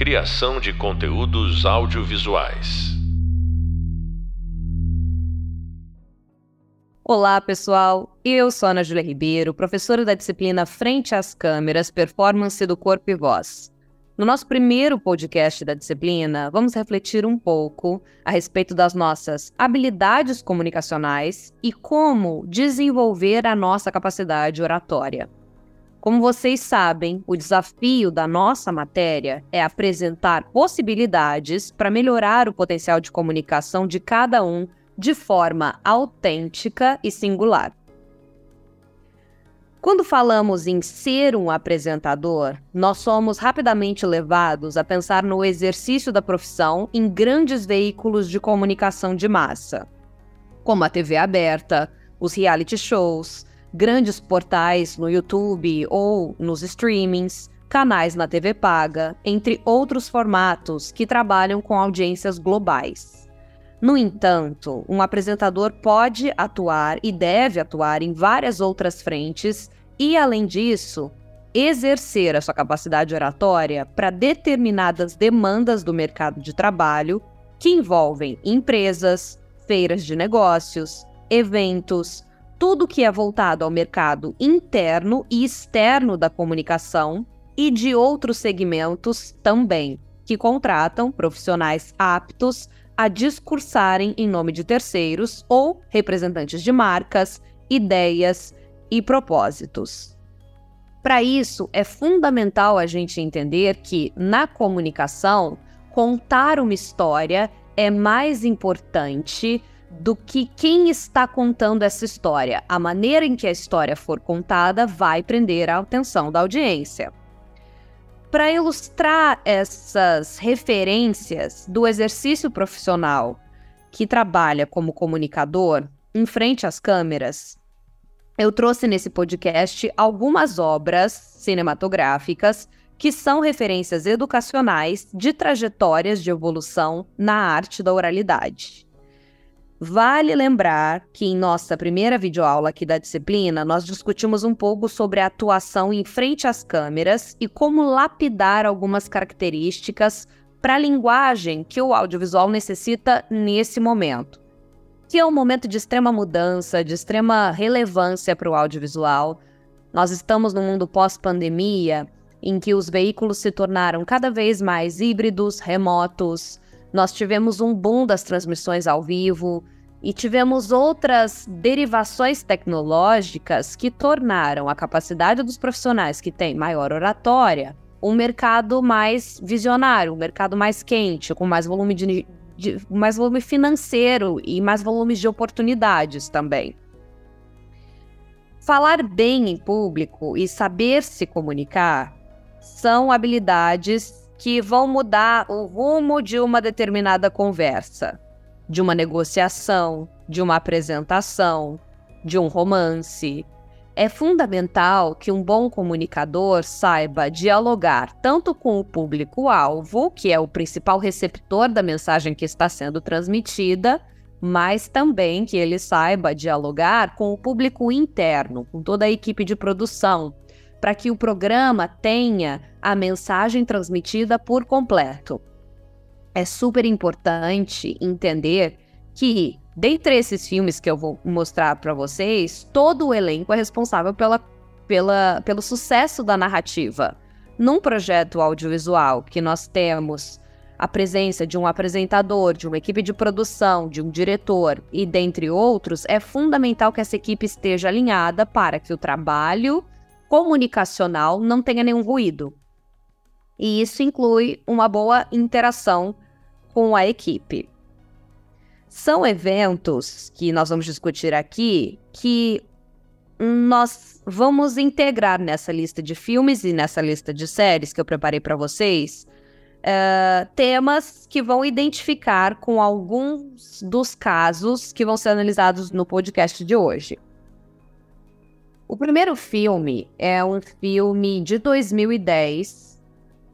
Criação de conteúdos audiovisuais. Olá, pessoal. Eu sou Ana Júlia Ribeiro, professora da disciplina Frente às Câmeras, Performance do Corpo e Voz. No nosso primeiro podcast da disciplina, vamos refletir um pouco a respeito das nossas habilidades comunicacionais e como desenvolver a nossa capacidade oratória. Como vocês sabem, o desafio da nossa matéria é apresentar possibilidades para melhorar o potencial de comunicação de cada um de forma autêntica e singular. Quando falamos em ser um apresentador, nós somos rapidamente levados a pensar no exercício da profissão em grandes veículos de comunicação de massa, como a TV aberta, os reality shows, grandes portais no YouTube ou nos streamings, canais na TV paga, entre outros formatos que trabalham com audiências globais. No entanto, um apresentador pode atuar e deve atuar em várias outras frentes e, além disso, exercer a sua capacidade oratória para determinadas demandas do mercado de trabalho que envolvem empresas, feiras de negócios, eventos, tudo que é voltado ao mercado interno e externo da comunicação e de outros segmentos também, que contratam profissionais aptos a discursarem em nome de terceiros ou representantes de marcas, ideias e propósitos. Para isso, é fundamental a gente entender que, na comunicação, contar uma história é mais importante do que quem está contando essa história. A maneira em que a história for contada vai prender a atenção da audiência. Para ilustrar essas referências do exercício profissional que trabalha como comunicador em frente às câmeras, eu trouxe nesse podcast algumas obras cinematográficas que são referências educacionais de trajetórias de evolução na arte da oralidade. Vale lembrar que em nossa primeira videoaula aqui da disciplina, nós discutimos um pouco sobre a atuação em frente às câmeras e como lapidar algumas características para a linguagem que o audiovisual necessita nesse momento, que é um momento de extrema mudança, de extrema relevância para o audiovisual. Nós estamos num mundo pós-pandemia em que os veículos se tornaram cada vez mais híbridos, remotos, nós tivemos um boom das transmissões ao vivo e tivemos outras derivações tecnológicas que tornaram a capacidade dos profissionais que têm maior oratória um mercado mais visionário, um mercado mais quente, com mais volume de, de mais volume financeiro e mais volumes de oportunidades também. Falar bem em público e saber se comunicar são habilidades que vão mudar o rumo de uma determinada conversa, de uma negociação, de uma apresentação, de um romance. É fundamental que um bom comunicador saiba dialogar tanto com o público-alvo, que é o principal receptor da mensagem que está sendo transmitida, mas também que ele saiba dialogar com o público interno, com toda a equipe de produção, para que o programa tenha a mensagem transmitida por completo. É super importante entender que, dentre esses filmes que eu vou mostrar para vocês, todo o elenco é responsável pela, pela, pelo sucesso da narrativa. Num projeto audiovisual que nós temos a presença de um apresentador, de uma equipe de produção, de um diretor e dentre outros, é fundamental que essa equipe esteja alinhada para que o trabalho comunicacional não tenha nenhum ruído. E isso inclui uma boa interação com a equipe. São eventos que nós vamos discutir aqui que nós vamos integrar nessa lista de filmes e nessa lista de séries que eu preparei para vocês uh, temas que vão identificar com alguns dos casos que vão ser analisados no podcast de hoje. O primeiro filme é um filme de 2010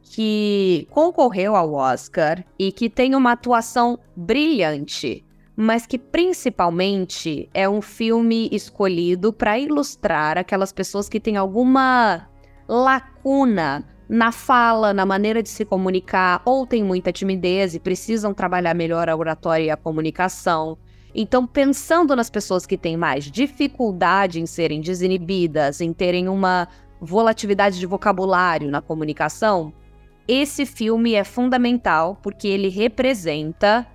que concorreu ao Oscar e que tem uma atuação brilhante, mas que principalmente é um filme escolhido para ilustrar aquelas pessoas que têm alguma lacuna na fala, na maneira de se comunicar, ou têm muita timidez e precisam trabalhar melhor a oratória e a comunicação. Então, pensando nas pessoas que têm mais dificuldade em serem desinibidas, em terem uma volatilidade de vocabulário na comunicação, esse filme é fundamental porque ele representa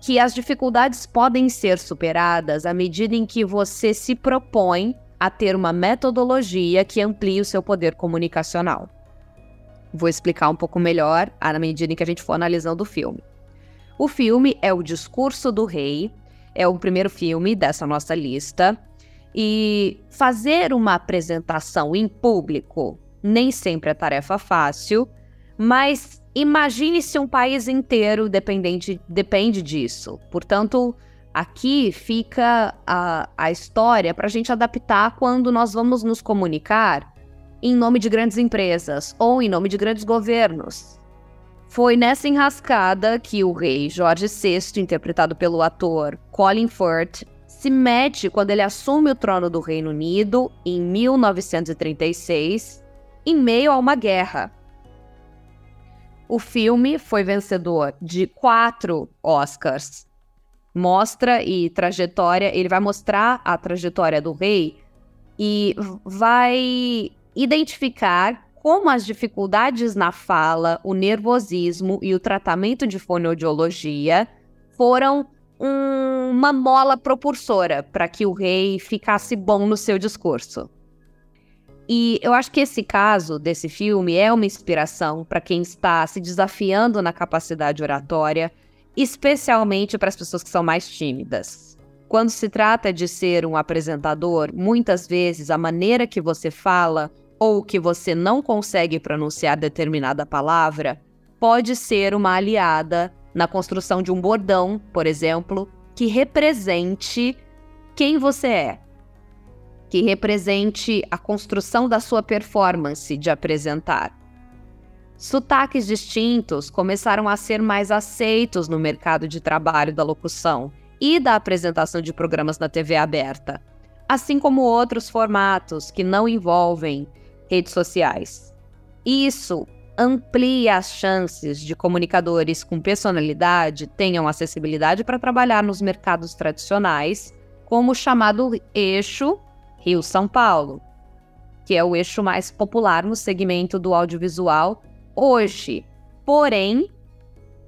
que as dificuldades podem ser superadas à medida em que você se propõe a ter uma metodologia que amplie o seu poder comunicacional. Vou explicar um pouco melhor à medida em que a gente for analisando o filme. O filme é O Discurso do Rei, é o primeiro filme dessa nossa lista. E fazer uma apresentação em público nem sempre é tarefa fácil, mas imagine se um país inteiro dependente, depende disso. Portanto, aqui fica a, a história para a gente adaptar quando nós vamos nos comunicar em nome de grandes empresas ou em nome de grandes governos. Foi nessa enrascada que o rei Jorge VI, interpretado pelo ator Colin Firth, se mete quando ele assume o trono do Reino Unido em 1936, em meio a uma guerra. O filme foi vencedor de quatro Oscars. Mostra e trajetória, ele vai mostrar a trajetória do rei e vai identificar como as dificuldades na fala, o nervosismo e o tratamento de fonoaudiologia foram um, uma mola propulsora para que o rei ficasse bom no seu discurso. E eu acho que esse caso desse filme é uma inspiração para quem está se desafiando na capacidade oratória, especialmente para as pessoas que são mais tímidas. Quando se trata de ser um apresentador, muitas vezes a maneira que você fala ou que você não consegue pronunciar determinada palavra, pode ser uma aliada na construção de um bordão, por exemplo, que represente quem você é, que represente a construção da sua performance de apresentar. Sotaques distintos começaram a ser mais aceitos no mercado de trabalho da locução e da apresentação de programas na TV aberta, assim como outros formatos que não envolvem redes sociais. Isso amplia as chances de comunicadores com personalidade tenham acessibilidade para trabalhar nos mercados tradicionais, como o chamado eixo Rio-São Paulo, que é o eixo mais popular no segmento do audiovisual hoje. Porém,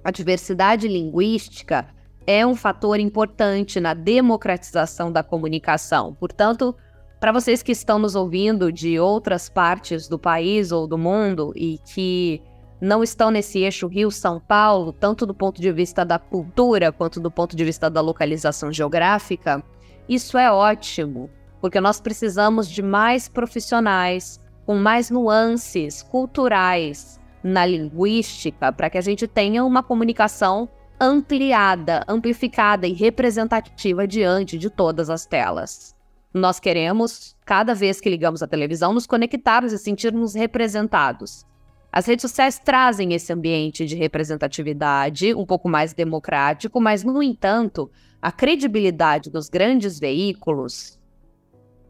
a diversidade linguística é um fator importante na democratização da comunicação. Portanto, para vocês que estão nos ouvindo de outras partes do país ou do mundo e que não estão nesse eixo Rio-São Paulo, tanto do ponto de vista da cultura quanto do ponto de vista da localização geográfica, isso é ótimo, porque nós precisamos de mais profissionais com mais nuances culturais na linguística para que a gente tenha uma comunicação ampliada, amplificada e representativa diante de todas as telas. Nós queremos, cada vez que ligamos a televisão, nos conectarmos e sentirmos representados. As redes sociais trazem esse ambiente de representatividade um pouco mais democrático, mas, no entanto, a credibilidade dos grandes veículos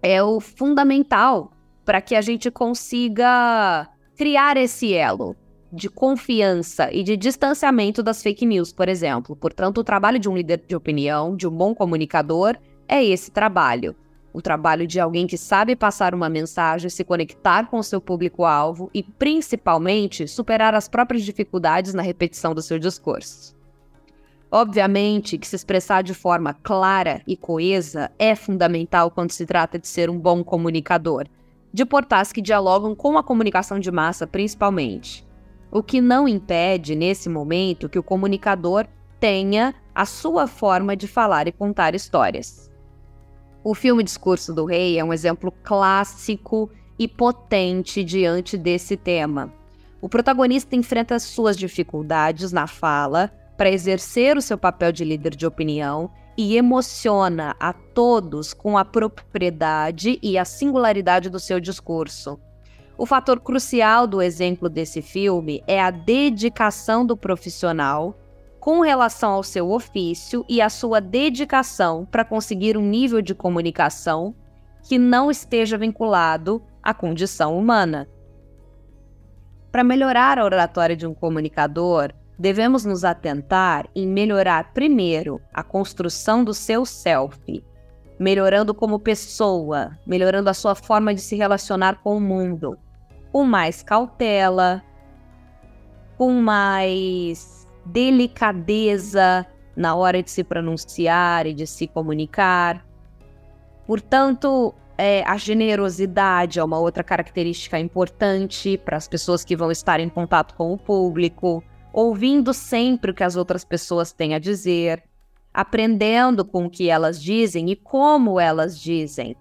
é o fundamental para que a gente consiga criar esse elo de confiança e de distanciamento das fake news, por exemplo. Portanto, o trabalho de um líder de opinião, de um bom comunicador, é esse trabalho o trabalho de alguém que sabe passar uma mensagem, se conectar com o seu público-alvo e, principalmente, superar as próprias dificuldades na repetição do seu discurso. Obviamente que se expressar de forma clara e coesa é fundamental quando se trata de ser um bom comunicador, de portais que dialogam com a comunicação de massa principalmente. O que não impede, nesse momento, que o comunicador tenha a sua forma de falar e contar histórias. O filme Discurso do Rei é um exemplo clássico e potente diante desse tema. O protagonista enfrenta suas dificuldades na fala para exercer o seu papel de líder de opinião e emociona a todos com a propriedade e a singularidade do seu discurso. O fator crucial do exemplo desse filme é a dedicação do profissional com relação ao seu ofício e à sua dedicação para conseguir um nível de comunicação que não esteja vinculado à condição humana. Para melhorar a oratória de um comunicador, devemos nos atentar em melhorar primeiro a construção do seu self, melhorando como pessoa, melhorando a sua forma de se relacionar com o mundo, com mais cautela, com mais delicadeza na hora de se pronunciar e de se comunicar. Portanto, é, a generosidade é uma outra característica importante para as pessoas que vão estar em contato com o público, ouvindo sempre o que as outras pessoas têm a dizer, aprendendo com o que elas dizem e como elas dizem.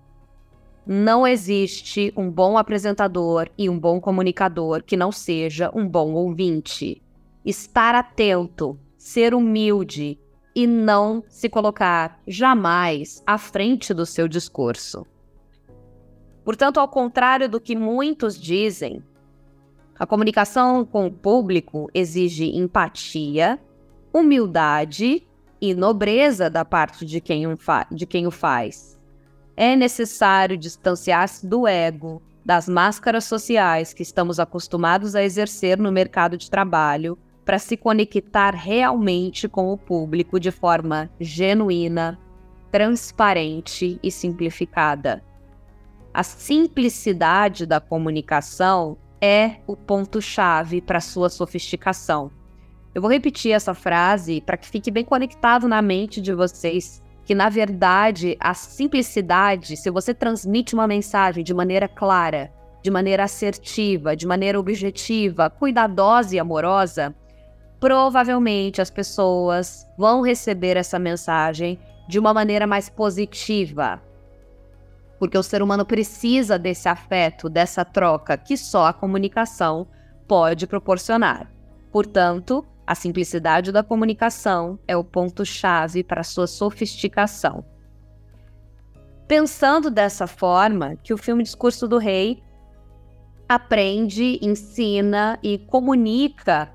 Não existe um bom apresentador e um bom comunicador que não seja um bom ouvinte. Estar atento, ser humilde e não se colocar jamais à frente do seu discurso. Portanto, ao contrário do que muitos dizem, a comunicação com o público exige empatia, humildade e nobreza da parte de quem, de quem o faz. É necessário distanciar-se do ego, das máscaras sociais que estamos acostumados a exercer no mercado de trabalho para se conectar realmente com o público de forma genuína, transparente e simplificada. A simplicidade da comunicação é o ponto-chave para sua sofisticação. Eu vou repetir essa frase para que fique bem conectado na mente de vocês, que na verdade a simplicidade, se você transmite uma mensagem de maneira clara, de maneira assertiva, de maneira objetiva, cuidadosa e amorosa, provavelmente as pessoas vão receber essa mensagem de uma maneira mais positiva, porque o ser humano precisa desse afeto, dessa troca que só a comunicação pode proporcionar. Portanto, a simplicidade da comunicação é o ponto-chave para sua sofisticação. Pensando dessa forma, que o filme Discurso do Rei aprende, ensina e comunica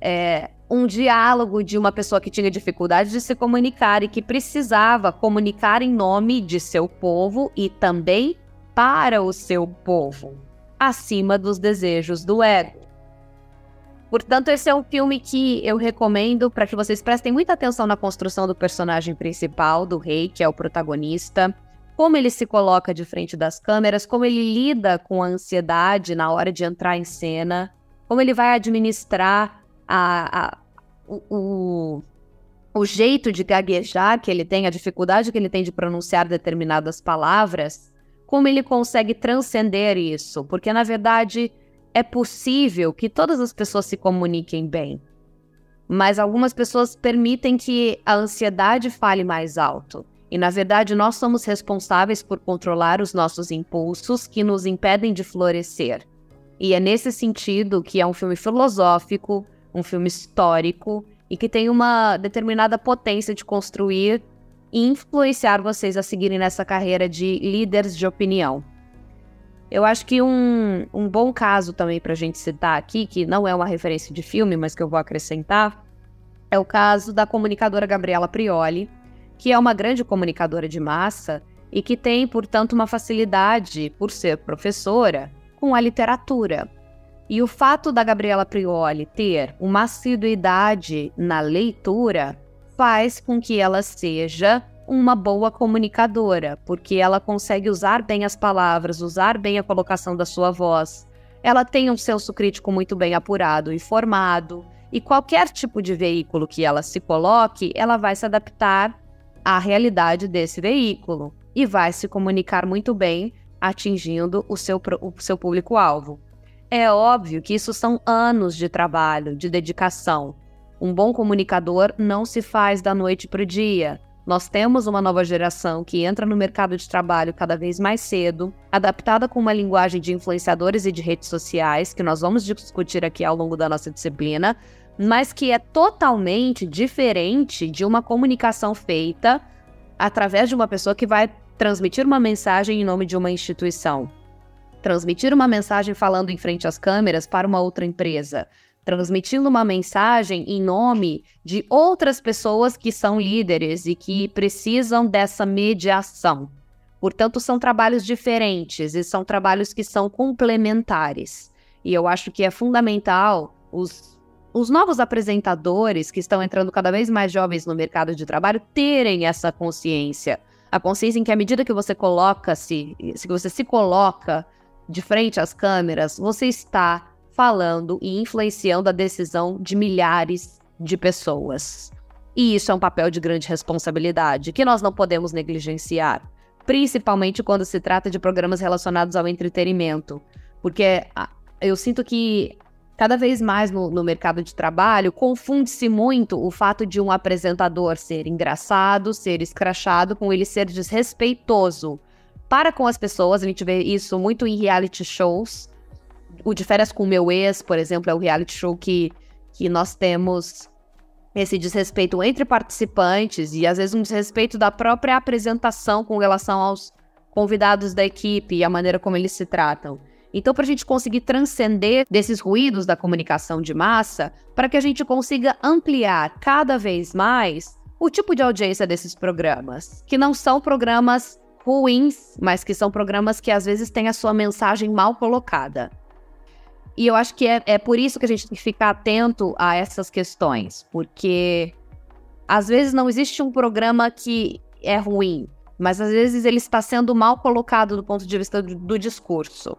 é, um diálogo de uma pessoa que tinha dificuldade de se comunicar e que precisava comunicar em nome de seu povo e também para o seu povo, acima dos desejos do ego. Portanto, esse é um filme que eu recomendo para que vocês prestem muita atenção na construção do personagem principal, do rei, que é o protagonista, como ele se coloca de frente das câmeras, como ele lida com a ansiedade na hora de entrar em cena, como ele vai administrar a, a o, o, jeito de gaguejar que ele tem, a dificuldade que ele tem de pronunciar determinadas palavras, como ele consegue transcender isso? Porque, na verdade, é possível que todas as pessoas se comuniquem bem, mas algumas pessoas permitem que a ansiedade fale mais alto. E, na verdade, nós somos responsáveis por controlar os nossos impulsos que nos impedem de florescer. E é nesse sentido que é um filme filosófico, um filme histórico e que tem uma determinada potência de construir e influenciar vocês a seguirem nessa carreira de líderes de opinião. Eu acho que um, um bom caso também para a gente citar aqui, que não é uma referência de filme, mas que eu vou acrescentar, é o caso da comunicadora Gabriela Prioli, que é uma grande comunicadora de massa e que tem, portanto, uma facilidade, por ser professora, com a literatura. E o fato da Gabriela Prioli ter uma assiduidade na leitura faz com que ela seja uma boa comunicadora, porque ela consegue usar bem as palavras, usar bem a colocação da sua voz. Ela tem um senso crítico muito bem apurado e formado, e qualquer tipo de veículo que ela se coloque, ela vai se adaptar à realidade desse veículo e vai se comunicar muito bem, atingindo o seu, o seu público-alvo. É óbvio que isso são anos de trabalho, de dedicação. Um bom comunicador não se faz da noite para o dia. Nós temos uma nova geração que entra no mercado de trabalho cada vez mais cedo, adaptada com uma linguagem de influenciadores e de redes sociais, que nós vamos discutir aqui ao longo da nossa disciplina, mas que é totalmente diferente de uma comunicação feita através de uma pessoa que vai transmitir uma mensagem em nome de uma instituição transmitir uma mensagem falando em frente às câmeras para uma outra empresa, transmitindo uma mensagem em nome de outras pessoas que são líderes e que precisam dessa mediação. Portanto, são trabalhos diferentes e são trabalhos que são complementares. E eu acho que é fundamental os, os novos apresentadores que estão entrando cada vez mais jovens no mercado de trabalho terem essa consciência. A consciência em que, à medida que você coloca-se, se você se coloca de frente às câmeras, você está falando e influenciando a decisão de milhares de pessoas. E isso é um papel de grande responsabilidade que nós não podemos negligenciar, principalmente quando se trata de programas relacionados ao entretenimento, porque ah, eu sinto que cada vez mais no, no mercado de trabalho confunde-se muito o fato de um apresentador ser engraçado, ser escrachado, com ele ser desrespeitoso para com as pessoas. A gente vê isso muito em reality shows. O De Férias com o Meu Ex, por exemplo, é o reality show que, que nós temos esse desrespeito entre participantes e às vezes um desrespeito da própria apresentação com relação aos convidados da equipe e a maneira como eles se tratam. Então, para a gente conseguir transcender desses ruídos da comunicação de massa, para que a gente consiga ampliar cada vez mais o tipo de audiência desses programas, que não são programas ruins, mas que são programas que às vezes têm a sua mensagem mal colocada. E eu acho que é, é por isso que a gente tem que ficar atento a essas questões, porque às vezes não existe um programa que é ruim, mas às vezes ele está sendo mal colocado do ponto de vista do, do discurso.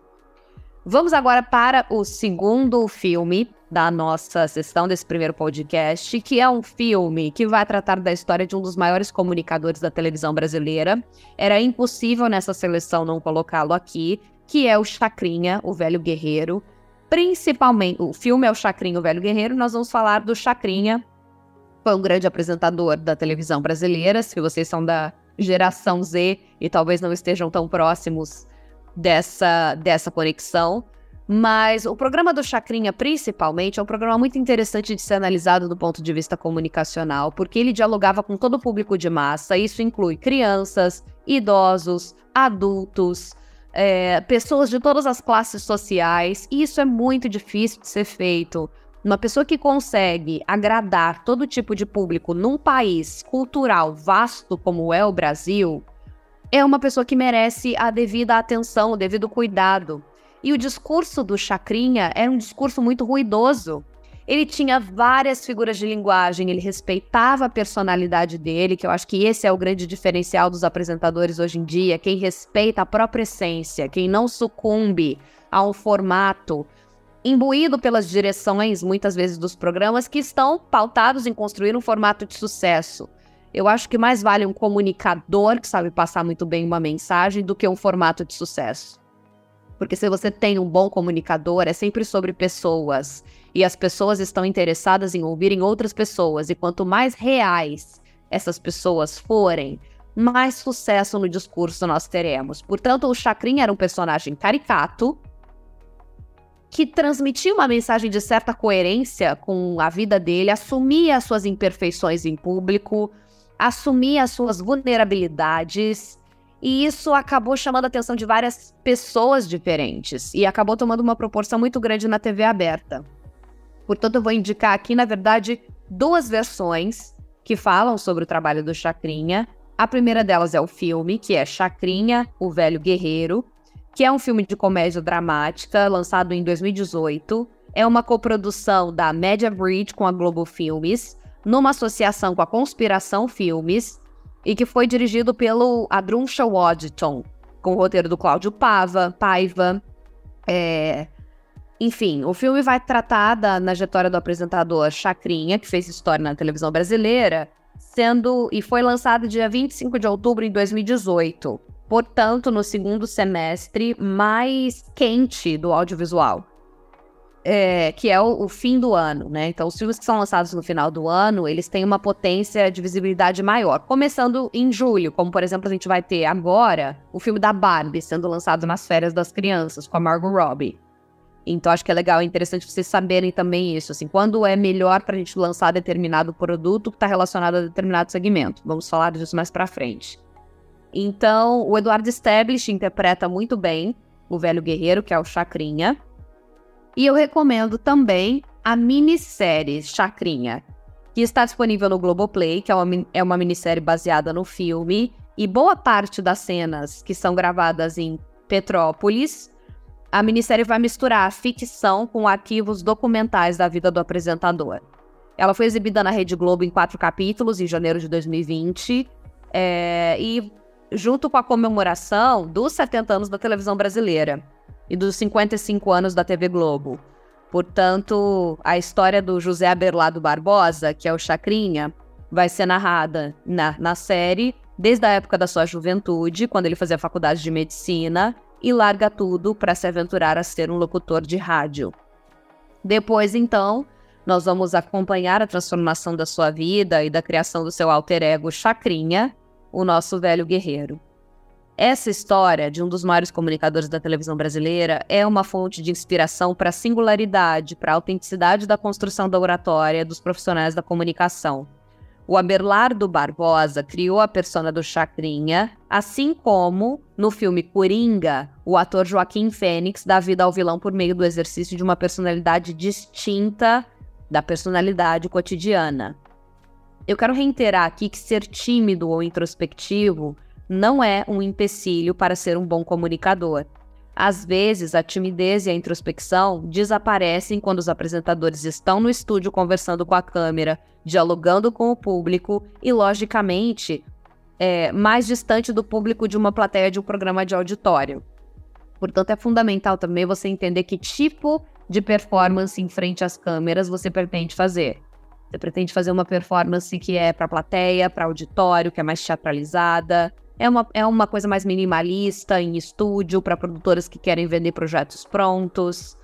Vamos agora para o segundo filme da nossa sessão desse primeiro podcast, que é um filme que vai tratar da história de um dos maiores comunicadores da televisão brasileira. Era impossível nessa seleção não colocá-lo aqui, que é o Chacrinha, o velho guerreiro. Principalmente, o filme é o Chacrinha, o velho guerreiro, nós vamos falar do Chacrinha, foi um grande apresentador da televisão brasileira. Se vocês são da geração Z e talvez não estejam tão próximos dessa, dessa conexão. Mas o programa do Chacrinha, principalmente, é um programa muito interessante de ser analisado do ponto de vista comunicacional, porque ele dialogava com todo o público de massa. Isso inclui crianças, idosos, adultos, é, pessoas de todas as classes sociais. E isso é muito difícil de ser feito. Uma pessoa que consegue agradar todo tipo de público num país cultural vasto como é o Brasil, é uma pessoa que merece a devida atenção, o devido cuidado. E o discurso do Chacrinha era um discurso muito ruidoso. Ele tinha várias figuras de linguagem, ele respeitava a personalidade dele, que eu acho que esse é o grande diferencial dos apresentadores hoje em dia, quem respeita a própria essência, quem não sucumbe a um formato imbuído pelas direções, muitas vezes, dos programas que estão pautados em construir um formato de sucesso. Eu acho que mais vale um comunicador que sabe passar muito bem uma mensagem do que um formato de sucesso. Porque se você tem um bom comunicador, é sempre sobre pessoas. E as pessoas estão interessadas em ouvirem outras pessoas. E quanto mais reais essas pessoas forem, mais sucesso no discurso nós teremos. Portanto, o Chacrin era um personagem caricato, que transmitia uma mensagem de certa coerência com a vida dele, assumia as suas imperfeições em público, assumir as suas vulnerabilidades. E isso acabou chamando a atenção de várias pessoas diferentes e acabou tomando uma proporção muito grande na TV aberta. Portanto, eu vou indicar aqui, na verdade, duas versões que falam sobre o trabalho do Chacrinha. A primeira delas é o filme, que é Chacrinha, o Velho Guerreiro, que é um filme de comédia dramática lançado em 2018. É uma coprodução da Media Bridge com a Globo Filmes numa associação com a Conspiração Filmes e que foi dirigido pelo Adruncha Waddington, com o roteiro do Cláudio Pava, Paiva. É... Enfim, o filme vai tratar da trajetória do apresentador Chacrinha, que fez história na televisão brasileira, sendo e foi lançado dia 25 de outubro de 2018. Portanto, no segundo semestre mais quente do audiovisual é, que é o, o, fim do ano, né? Então, os filmes que são lançados no final do ano, eles têm uma potência de visibilidade maior. Começando em julho, como por exemplo a gente vai ter agora o filme da Barbie sendo lançado nas férias das crianças com a Margot Robbie. Então, acho que é legal, é interessante vocês saberem também isso, assim, quando é melhor para a gente lançar determinado produto que está relacionado a determinado segmento. Vamos falar disso mais para frente. Então, o Eduardo Stablish interpreta muito bem o velho guerreiro, que é o Chacrinha. E eu recomendo também a minissérie Chacrinha, que está disponível no Globoplay, que é uma, é uma minissérie baseada no filme, e boa parte das cenas que são gravadas em Petrópolis a minissérie vai misturar a ficção com arquivos documentais da vida do apresentador. Ela foi exibida na Rede Globo em quatro capítulos em janeiro de 2020 é, e junto com a comemoração dos 70 anos da televisão brasileira e dos 55 anos da TV Globo. Portanto, a história do José Aberlado Barbosa, que é o Chacrinha, vai ser narrada na, na série desde a época da sua juventude, quando ele fazia faculdade de medicina, e larga tudo para se aventurar a ser um locutor de rádio. Depois, então, nós vamos acompanhar a transformação da sua vida e da criação do seu alter ego Chacrinha, o nosso velho guerreiro. Essa história de um dos maiores comunicadores da televisão brasileira é uma fonte de inspiração para a singularidade, para a autenticidade da construção da oratória dos profissionais da comunicação. O Abelardo Barbosa criou a persona do Chacrinha, assim como, no filme Coringa, o ator Joaquim Fênix dá vida ao vilão por meio do exercício de uma personalidade distinta da personalidade cotidiana. Eu quero reiterar aqui que ser tímido ou introspectivo não é um empecilho para ser um bom comunicador. Às vezes, a timidez e a introspecção desaparecem quando os apresentadores estão no estúdio conversando com a câmera, dialogando com o público e, logicamente, é, mais distante do público de uma plateia de um programa de auditório. Portanto, é fundamental também você entender que tipo de performance em frente às câmeras você pretende fazer. Você pretende fazer uma performance que é para plateia, para auditório, que é mais teatralizada. É uma, é uma coisa mais minimalista em estúdio, para produtoras que querem vender projetos prontos.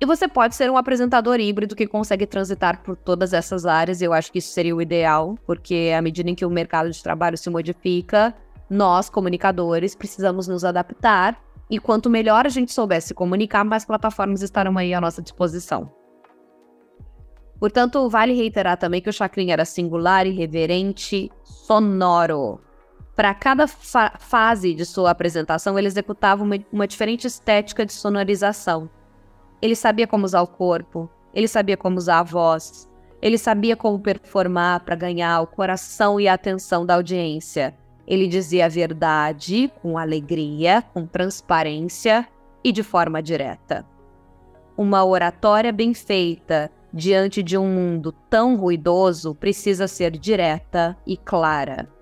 E você pode ser um apresentador híbrido que consegue transitar por todas essas áreas. Eu acho que isso seria o ideal, porque à medida em que o mercado de trabalho se modifica, nós, comunicadores, precisamos nos adaptar. E quanto melhor a gente souber se comunicar, mais plataformas estarão aí à nossa disposição. Portanto, vale reiterar também que o chacrinha era singular, irreverente, sonoro. Para cada fa fase de sua apresentação, ele executava uma, uma diferente estética de sonorização. Ele sabia como usar o corpo, ele sabia como usar a voz, ele sabia como performar para ganhar o coração e a atenção da audiência. Ele dizia a verdade com alegria, com transparência e de forma direta. Uma oratória bem feita, diante de um mundo tão ruidoso, precisa ser direta e clara.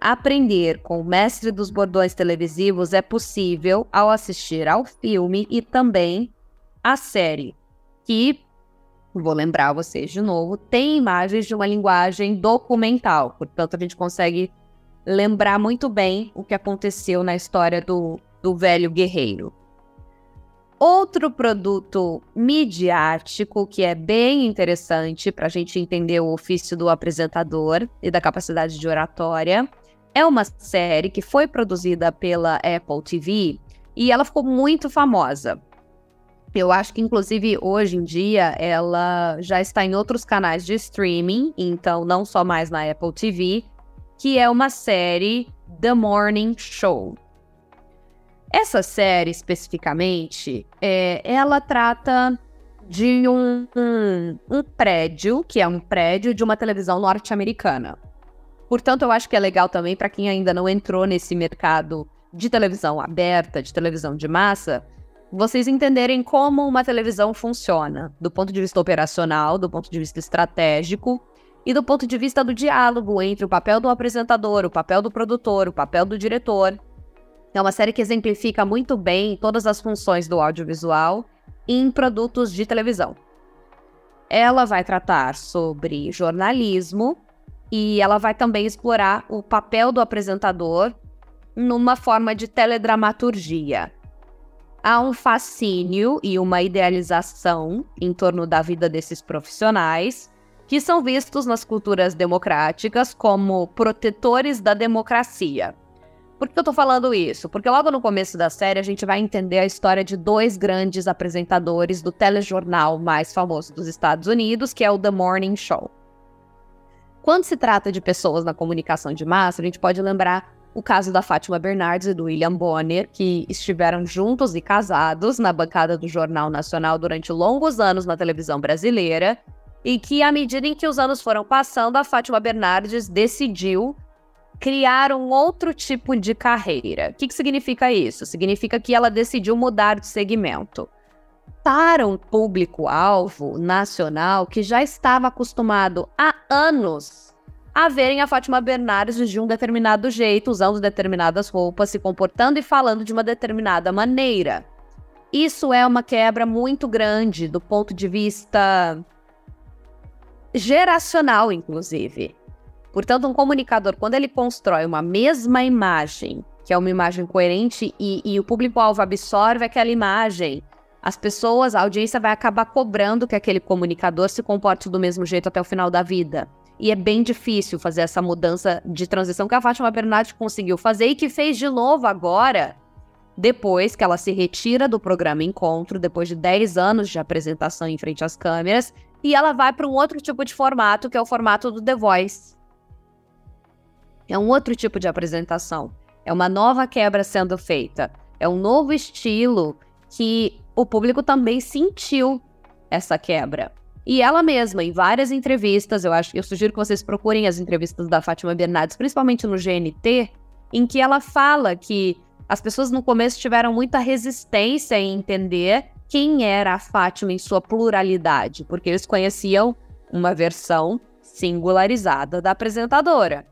Aprender com o mestre dos bordões televisivos é possível ao assistir ao filme e também à série, que, vou lembrar vocês de novo, tem imagens de uma linguagem documental, portanto, a gente consegue lembrar muito bem o que aconteceu na história do, do velho guerreiro. Outro produto midiático que é bem interessante para a gente entender o ofício do apresentador e da capacidade de oratória é uma série que foi produzida pela Apple TV e ela ficou muito famosa. Eu acho que, inclusive, hoje em dia ela já está em outros canais de streaming, então não só mais na Apple TV, que é uma série The Morning Show. Essa série, especificamente, é, ela trata de um, um, um prédio, que é um prédio de uma televisão norte-americana. Portanto, eu acho que é legal também para quem ainda não entrou nesse mercado de televisão aberta, de televisão de massa, vocês entenderem como uma televisão funciona, do ponto de vista operacional, do ponto de vista estratégico e do ponto de vista do diálogo entre o papel do apresentador, o papel do produtor, o papel do diretor é uma série que exemplifica muito bem todas as funções do audiovisual em produtos de televisão. Ela vai tratar sobre jornalismo e ela vai também explorar o papel do apresentador numa forma de teledramaturgia. Há um fascínio e uma idealização em torno da vida desses profissionais, que são vistos nas culturas democráticas como protetores da democracia. Por que eu tô falando isso? Porque logo no começo da série a gente vai entender a história de dois grandes apresentadores do telejornal mais famoso dos Estados Unidos, que é o The Morning Show. Quando se trata de pessoas na comunicação de massa, a gente pode lembrar o caso da Fátima Bernardes e do William Bonner, que estiveram juntos e casados na bancada do Jornal Nacional durante longos anos na televisão brasileira, e que, à medida em que os anos foram passando, a Fátima Bernardes decidiu criar um outro tipo de carreira. O que, que significa isso? Significa que ela decidiu mudar de segmento para um público-alvo nacional que já estava acostumado há anos a verem a Fátima Bernardes de um determinado jeito, usando determinadas roupas, se comportando e falando de uma determinada maneira. Isso é uma quebra muito grande do ponto de vista geracional, inclusive. Portanto, um comunicador, quando ele constrói uma mesma imagem, que é uma imagem coerente, e, e o público-alvo absorve aquela imagem, as pessoas, a audiência vai acabar cobrando que aquele comunicador se comporte do mesmo jeito até o final da vida. E é bem difícil fazer essa mudança de transição que a Fátima Bernardes conseguiu fazer e que fez de novo agora, depois que ela se retira do programa Encontro, depois de 10 anos de apresentação em frente às câmeras, e ela vai para um outro tipo de formato, que é o formato do The Voice. É um outro tipo de apresentação. É uma nova quebra sendo feita. É um novo estilo que o público também sentiu essa quebra. E ela mesma, em várias entrevistas, eu acho, eu sugiro que vocês procurem as entrevistas da Fátima Bernardes, principalmente no GNT, em que ela fala que as pessoas no começo tiveram muita resistência em entender quem era a Fátima em sua pluralidade, porque eles conheciam uma versão singularizada da apresentadora.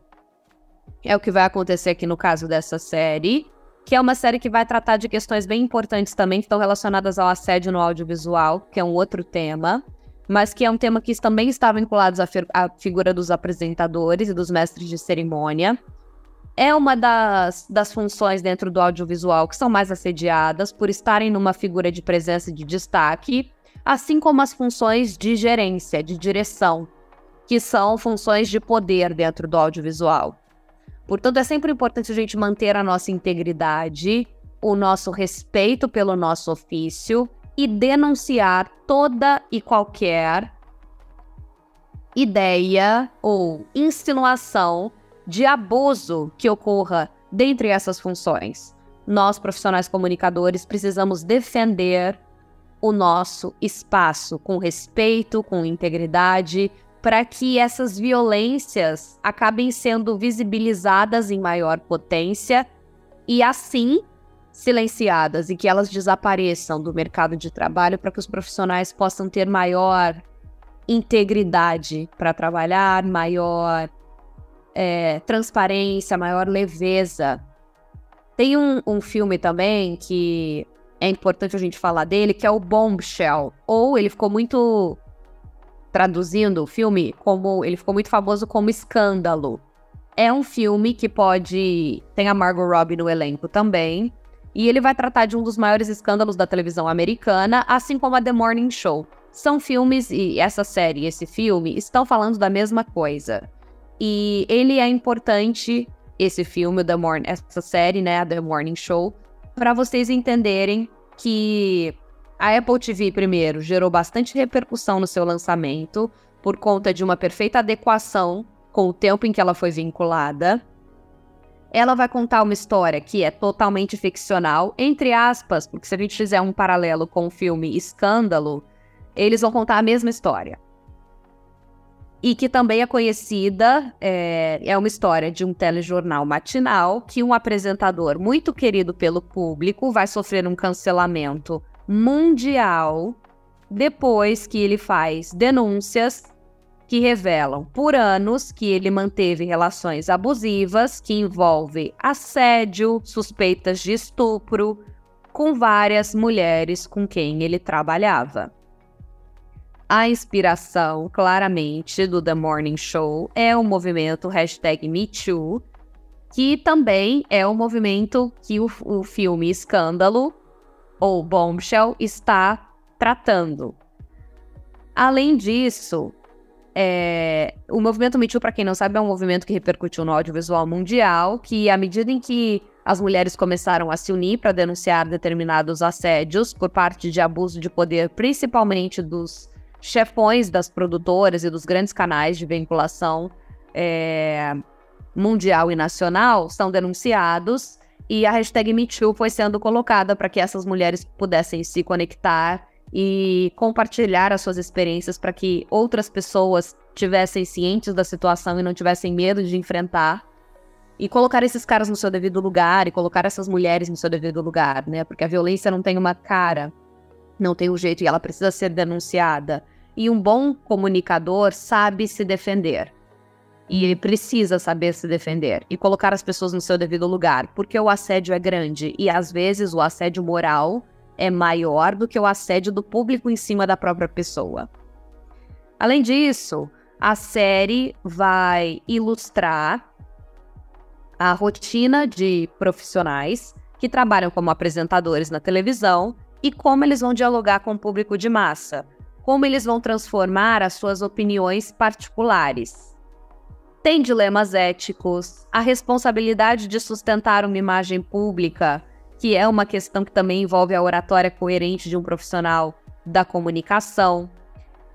É o que vai acontecer aqui no caso dessa série, que é uma série que vai tratar de questões bem importantes também, que estão relacionadas ao assédio no audiovisual, que é um outro tema mas que é um tema que também está vinculado à, à figura dos apresentadores e dos mestres de cerimônia. É uma das, das funções dentro do audiovisual que são mais assediadas por estarem numa figura de presença de destaque, assim como as funções de gerência, de direção, que são funções de poder dentro do audiovisual. Portanto, é sempre importante a gente manter a nossa integridade, o nosso respeito pelo nosso ofício e denunciar toda e qualquer ideia ou insinuação de abuso que ocorra dentre essas funções. Nós, profissionais comunicadores, precisamos defender o nosso espaço com respeito, com integridade, para que essas violências acabem sendo visibilizadas em maior potência e assim silenciadas e que elas desapareçam do mercado de trabalho para que os profissionais possam ter maior integridade para trabalhar, maior é, transparência, maior leveza. Tem um, um filme também que é importante a gente falar dele, que é o Bombshell. Ou ele ficou muito traduzindo o filme como ele ficou muito famoso como Escândalo. É um filme que pode tem a Margot Robbie no elenco também. E ele vai tratar de um dos maiores escândalos da televisão americana, assim como a The Morning Show. São filmes, e essa série e esse filme estão falando da mesma coisa. E ele é importante, esse filme, The Morning, essa série, né, a The Morning Show, para vocês entenderem que a Apple TV, primeiro, gerou bastante repercussão no seu lançamento, por conta de uma perfeita adequação com o tempo em que ela foi vinculada. Ela vai contar uma história que é totalmente ficcional, entre aspas, porque se a gente fizer um paralelo com o filme Escândalo, eles vão contar a mesma história. E que também é conhecida, é, é uma história de um telejornal matinal que um apresentador muito querido pelo público vai sofrer um cancelamento mundial depois que ele faz denúncias que revelam por anos que ele manteve relações abusivas que envolvem assédio, suspeitas de estupro com várias mulheres com quem ele trabalhava. A inspiração, claramente, do The Morning Show é o movimento #MeToo, que também é o movimento que o, o filme Escândalo, ou Bombshell, está tratando. Além disso, é, o movimento Me Too, para quem não sabe, é um movimento que repercutiu no audiovisual mundial, que à medida em que as mulheres começaram a se unir para denunciar determinados assédios por parte de abuso de poder, principalmente dos chefões das produtoras e dos grandes canais de vinculação é, mundial e nacional, são denunciados e a hashtag MeToo foi sendo colocada para que essas mulheres pudessem se conectar e compartilhar as suas experiências para que outras pessoas tivessem cientes da situação e não tivessem medo de enfrentar. e colocar esses caras no seu devido lugar e colocar essas mulheres no seu devido lugar, né? Porque a violência não tem uma cara, não tem um jeito e ela precisa ser denunciada. E um bom comunicador sabe se defender. E ele precisa saber se defender e colocar as pessoas no seu devido lugar, porque o assédio é grande e às vezes o assédio moral é maior do que o assédio do público em cima da própria pessoa. Além disso, a série vai ilustrar a rotina de profissionais que trabalham como apresentadores na televisão e como eles vão dialogar com o público de massa, como eles vão transformar as suas opiniões particulares. Tem dilemas éticos, a responsabilidade de sustentar uma imagem pública, que é uma questão que também envolve a oratória coerente de um profissional da comunicação.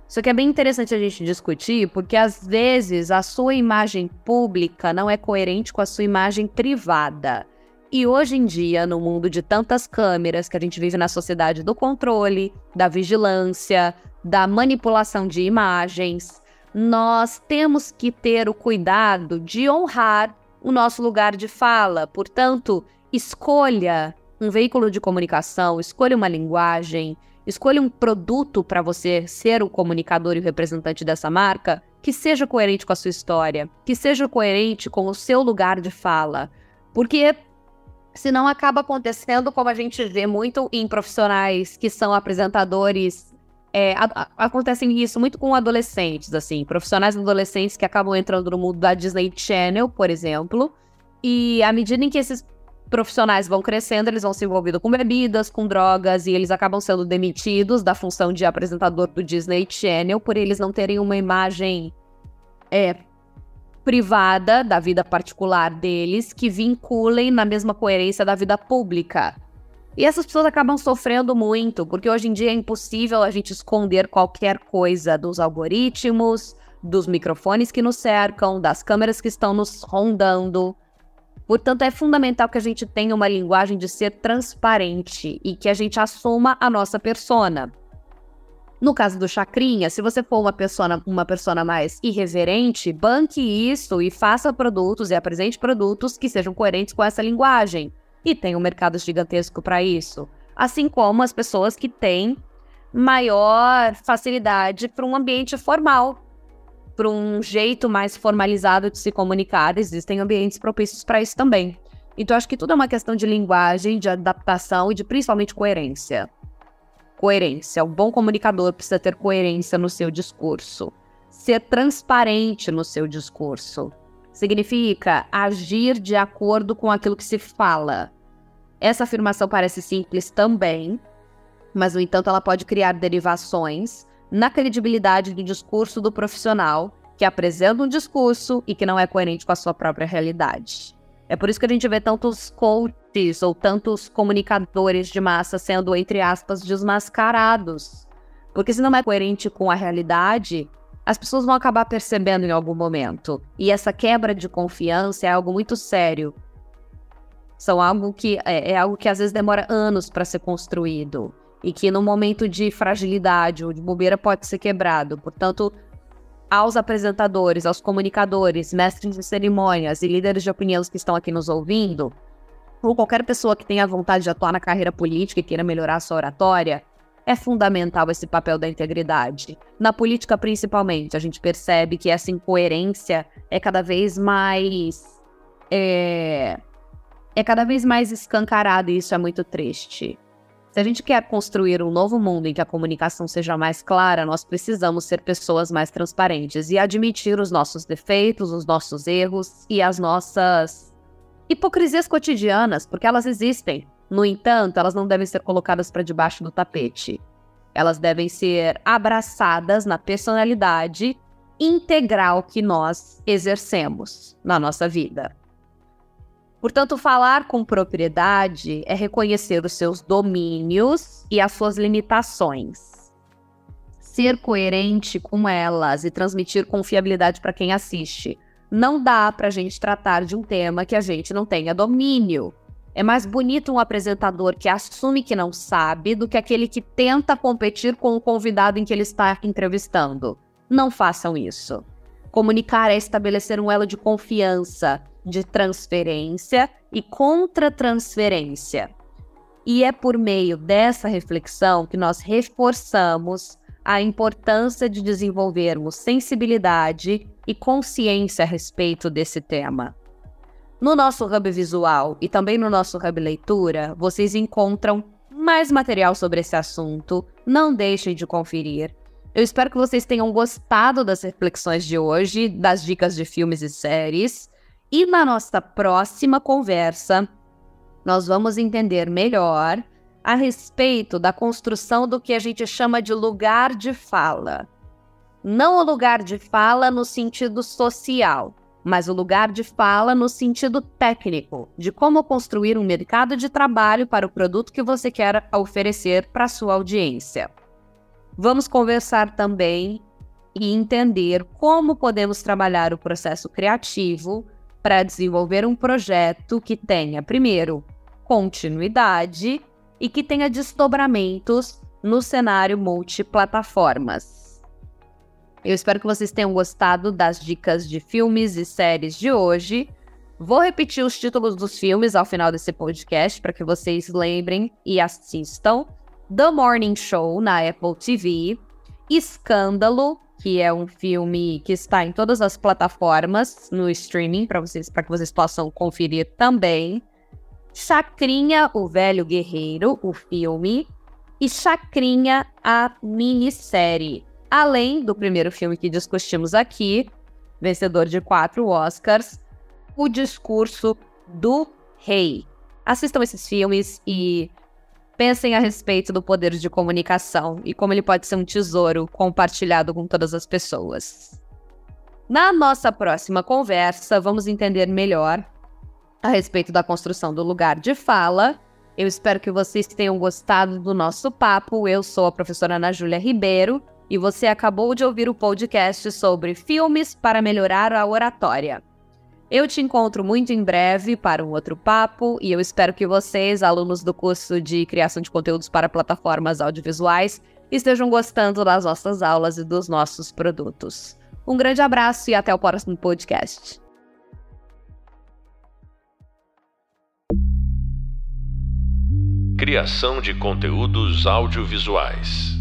Isso aqui é bem interessante a gente discutir, porque às vezes a sua imagem pública não é coerente com a sua imagem privada. E hoje em dia, no mundo de tantas câmeras que a gente vive na sociedade do controle, da vigilância, da manipulação de imagens, nós temos que ter o cuidado de honrar o nosso lugar de fala. Portanto, escolha um veículo de comunicação, escolha uma linguagem, escolha um produto para você ser o comunicador e o representante dessa marca que seja coerente com a sua história, que seja coerente com o seu lugar de fala. Porque senão acaba acontecendo como a gente vê muito em profissionais que são apresentadores é, a, a, acontecem isso muito com adolescentes, assim, profissionais adolescentes que acabam entrando no mundo da Disney Channel, por exemplo, e à medida em que esses profissionais vão crescendo, eles vão se envolvendo com bebidas, com drogas, e eles acabam sendo demitidos da função de apresentador do Disney Channel por eles não terem uma imagem é, privada da vida particular deles que vinculem na mesma coerência da vida pública. E essas pessoas acabam sofrendo muito, porque hoje em dia é impossível a gente esconder qualquer coisa dos algoritmos, dos microfones que nos cercam, das câmeras que estão nos rondando. Portanto, é fundamental que a gente tenha uma linguagem de ser transparente e que a gente assuma a nossa persona. No caso do Chacrinha, se você for uma persona, uma persona mais irreverente, banque isso e faça produtos e apresente produtos que sejam coerentes com essa linguagem e tem um mercado gigantesco para isso. Assim como as pessoas que têm maior facilidade para um ambiente formal, para um jeito mais formalizado de se comunicar, existem ambientes propícios para isso também. Então, acho que tudo é uma questão de linguagem, de adaptação e de principalmente coerência. Coerência. Um bom comunicador precisa ter coerência no seu discurso, ser transparente no seu discurso significa agir de acordo com aquilo que se fala. Essa afirmação parece simples também, mas, no entanto, ela pode criar derivações na credibilidade do discurso do profissional que apresenta um discurso e que não é coerente com a sua própria realidade. É por isso que a gente vê tantos coaches ou tantos comunicadores de massa sendo, entre aspas, desmascarados. Porque se não é coerente com a realidade, as pessoas vão acabar percebendo em algum momento. E essa quebra de confiança é algo muito sério. São algo que é, é algo que às vezes demora anos para ser construído e que no momento de fragilidade ou de bobeira pode ser quebrado. Portanto, aos apresentadores, aos comunicadores, mestres de cerimônias e líderes de opiniões que estão aqui nos ouvindo, ou qualquer pessoa que tenha vontade de atuar na carreira política e queira melhorar a sua oratória, é fundamental esse papel da integridade. Na política, principalmente, a gente percebe que essa incoerência é cada vez mais. É, é cada vez mais escancarada e isso é muito triste. Se a gente quer construir um novo mundo em que a comunicação seja mais clara, nós precisamos ser pessoas mais transparentes e admitir os nossos defeitos, os nossos erros e as nossas hipocrisias cotidianas, porque elas existem. No entanto, elas não devem ser colocadas para debaixo do tapete. Elas devem ser abraçadas na personalidade integral que nós exercemos na nossa vida. Portanto, falar com propriedade é reconhecer os seus domínios e as suas limitações. Ser coerente com elas e transmitir confiabilidade para quem assiste. Não dá para a gente tratar de um tema que a gente não tenha domínio. É mais bonito um apresentador que assume que não sabe do que aquele que tenta competir com o convidado em que ele está entrevistando. Não façam isso. Comunicar é estabelecer um elo de confiança, de transferência e contra-transferência. E é por meio dessa reflexão que nós reforçamos a importância de desenvolvermos sensibilidade e consciência a respeito desse tema. No nosso Hub Visual e também no nosso Hub Leitura, vocês encontram mais material sobre esse assunto. Não deixem de conferir. Eu espero que vocês tenham gostado das reflexões de hoje, das dicas de filmes e séries. E na nossa próxima conversa, nós vamos entender melhor a respeito da construção do que a gente chama de lugar de fala. Não o lugar de fala no sentido social, mas o lugar de fala no sentido técnico, de como construir um mercado de trabalho para o produto que você quer oferecer para sua audiência. Vamos conversar também e entender como podemos trabalhar o processo criativo para desenvolver um projeto que tenha, primeiro, continuidade e que tenha desdobramentos no cenário multiplataformas. Eu espero que vocês tenham gostado das dicas de filmes e séries de hoje. Vou repetir os títulos dos filmes ao final desse podcast para que vocês lembrem e assistam. The Morning Show na Apple TV, Escândalo, que é um filme que está em todas as plataformas no streaming para vocês para que vocês possam conferir também. Chacrinha, o Velho Guerreiro, o filme, e Chacrinha, a minissérie. Além do primeiro filme que discutimos aqui, vencedor de quatro Oscars, O Discurso do Rei. Assistam esses filmes e pensem a respeito do poder de comunicação e como ele pode ser um tesouro compartilhado com todas as pessoas. Na nossa próxima conversa, vamos entender melhor a respeito da construção do lugar de fala. Eu espero que vocês tenham gostado do nosso papo. Eu sou a professora Ana Júlia Ribeiro e você acabou de ouvir o podcast sobre filmes para melhorar a oratória. Eu te encontro muito em breve para um outro papo e eu espero que vocês, alunos do curso de criação de conteúdos para plataformas audiovisuais, estejam gostando das nossas aulas e dos nossos produtos. Um grande abraço e até o próximo podcast. Criação de conteúdos audiovisuais.